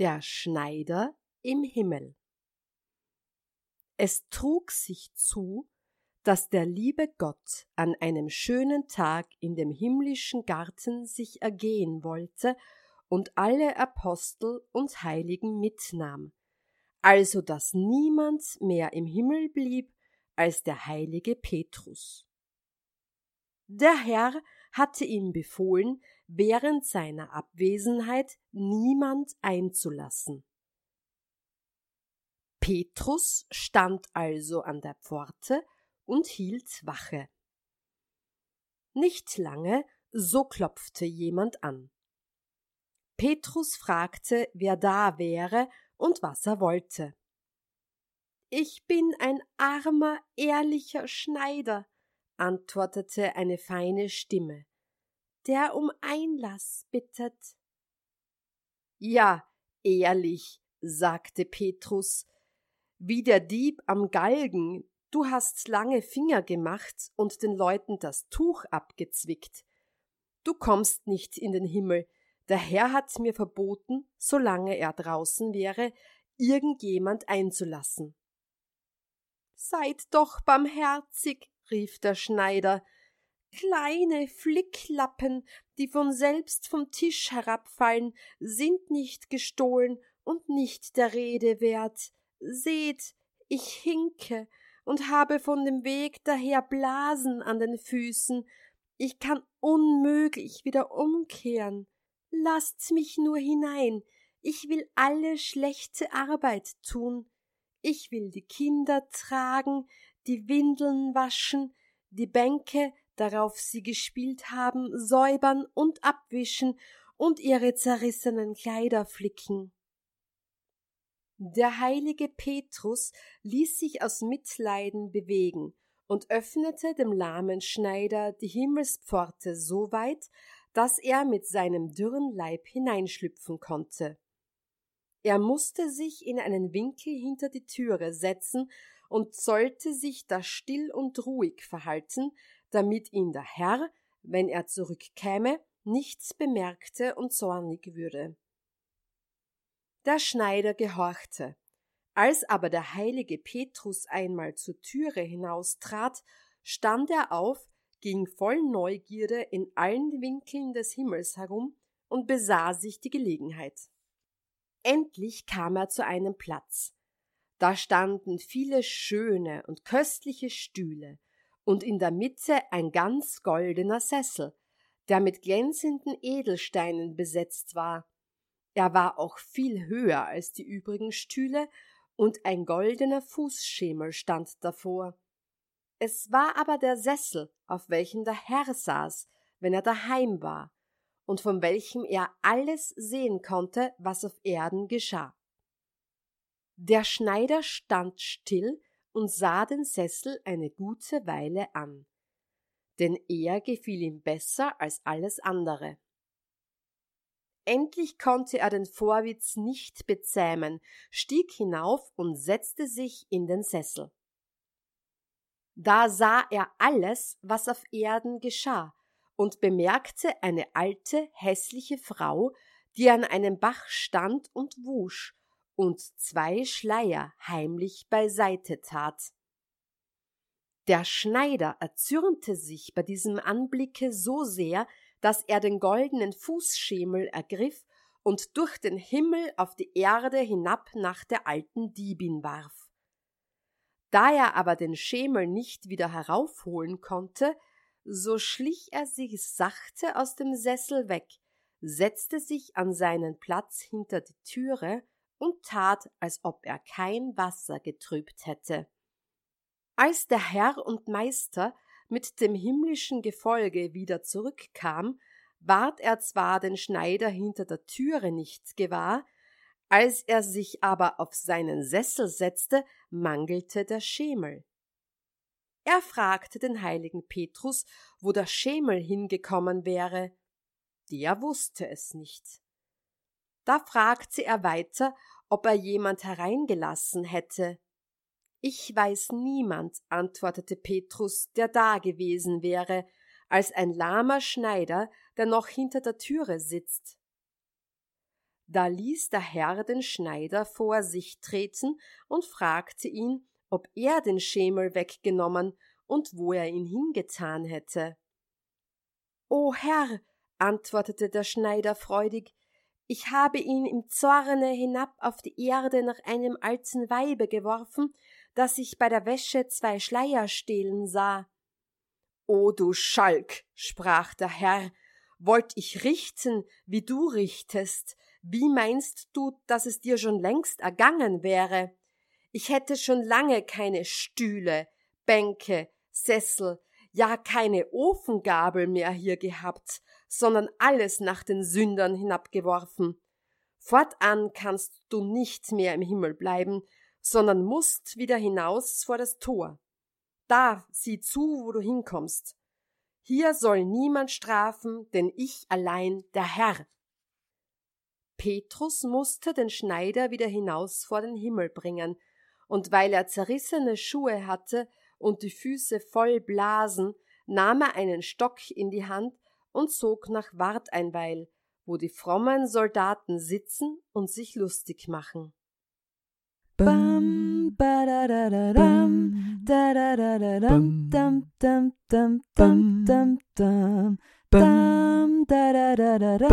Der Schneider im Himmel. Es trug sich zu, dass der liebe Gott an einem schönen Tag in dem himmlischen Garten sich ergehen wollte und alle Apostel und Heiligen mitnahm, also dass niemand mehr im Himmel blieb als der heilige Petrus. Der Herr hatte ihm befohlen, während seiner Abwesenheit niemand einzulassen. Petrus stand also an der Pforte und hielt Wache. Nicht lange, so klopfte jemand an. Petrus fragte, wer da wäre und was er wollte. Ich bin ein armer, ehrlicher Schneider, antwortete eine feine Stimme der um Einlass bittet. Ja, ehrlich, sagte Petrus, wie der Dieb am Galgen, du hast lange Finger gemacht und den Leuten das Tuch abgezwickt. Du kommst nicht in den Himmel, der Herr hat mir verboten, solange er draußen wäre, irgendjemand einzulassen. Seid doch barmherzig, rief der Schneider, Kleine Flicklappen, die von selbst vom Tisch herabfallen, sind nicht gestohlen und nicht der Rede wert. Seht, ich hinke und habe von dem Weg daher Blasen an den Füßen. Ich kann unmöglich wieder umkehren. Lasst mich nur hinein. Ich will alle schlechte Arbeit tun. Ich will die Kinder tragen, die Windeln waschen, die Bänke darauf sie gespielt haben, säubern und abwischen und ihre zerrissenen Kleider flicken. Der heilige Petrus ließ sich aus Mitleiden bewegen und öffnete dem lahmen Schneider die Himmelspforte so weit, dass er mit seinem dürren Leib hineinschlüpfen konnte. Er musste sich in einen Winkel hinter die Türe setzen und sollte sich da still und ruhig verhalten, damit ihn der Herr, wenn er zurückkäme, nichts bemerkte und zornig würde. Der Schneider gehorchte. Als aber der heilige Petrus einmal zur Türe hinaustrat, stand er auf, ging voll Neugierde in allen Winkeln des Himmels herum und besah sich die Gelegenheit. Endlich kam er zu einem Platz. Da standen viele schöne und köstliche Stühle, und in der Mitte ein ganz goldener Sessel, der mit glänzenden Edelsteinen besetzt war. Er war auch viel höher als die übrigen Stühle, und ein goldener Fußschemel stand davor. Es war aber der Sessel, auf welchem der Herr saß, wenn er daheim war, und von welchem er alles sehen konnte, was auf Erden geschah. Der Schneider stand still und sah den Sessel eine gute Weile an, denn er gefiel ihm besser als alles andere. Endlich konnte er den Vorwitz nicht bezähmen, stieg hinauf und setzte sich in den Sessel. Da sah er alles, was auf Erden geschah, und bemerkte eine alte, hässliche Frau, die an einem Bach stand und wusch und zwei Schleier heimlich beiseite tat. Der Schneider erzürnte sich bei diesem Anblicke so sehr, dass er den goldenen Fußschemel ergriff und durch den Himmel auf die Erde hinab nach der alten Diebin warf. Da er aber den Schemel nicht wieder heraufholen konnte, so schlich er sich sachte aus dem Sessel weg, setzte sich an seinen Platz hinter die Türe und tat, als ob er kein Wasser getrübt hätte. Als der Herr und Meister mit dem himmlischen Gefolge wieder zurückkam, ward er zwar den Schneider hinter der Türe nicht gewahr, Als er sich aber auf seinen Sessel setzte, mangelte der Schemel. Er fragte den heiligen Petrus, wo der Schemel hingekommen wäre. Der wusste es nicht. Da fragte er weiter, ob er jemand hereingelassen hätte. Ich weiß niemand, antwortete Petrus, der da gewesen wäre, als ein lahmer Schneider, der noch hinter der Türe sitzt. Da ließ der Herr den Schneider vor sich treten und fragte ihn, ob er den Schemel weggenommen und wo er ihn hingetan hätte. O Herr, antwortete der Schneider freudig, ich habe ihn im Zorne hinab auf die Erde nach einem alten Weibe geworfen, das ich bei der Wäsche zwei Schleier stehlen sah. O du Schalk, sprach der Herr, wollt ich richten, wie du richtest, wie meinst du, dass es dir schon längst ergangen wäre? Ich hätte schon lange keine Stühle, Bänke, Sessel, ja keine Ofengabel mehr hier gehabt, sondern alles nach den Sündern hinabgeworfen. Fortan kannst du nicht mehr im Himmel bleiben, sondern musst wieder hinaus vor das Tor. Da sieh zu, wo du hinkommst. Hier soll niemand strafen, denn ich allein der Herr. Petrus musste den Schneider wieder hinaus vor den Himmel bringen, und weil er zerrissene Schuhe hatte und die Füße voll Blasen, nahm er einen Stock in die Hand und zog nach Warteinweil, wo die frommen Soldaten sitzen und sich lustig machen. Bam, ba da da da dam, da da da da dam, dam dam dam dam dam dam, dam da da da da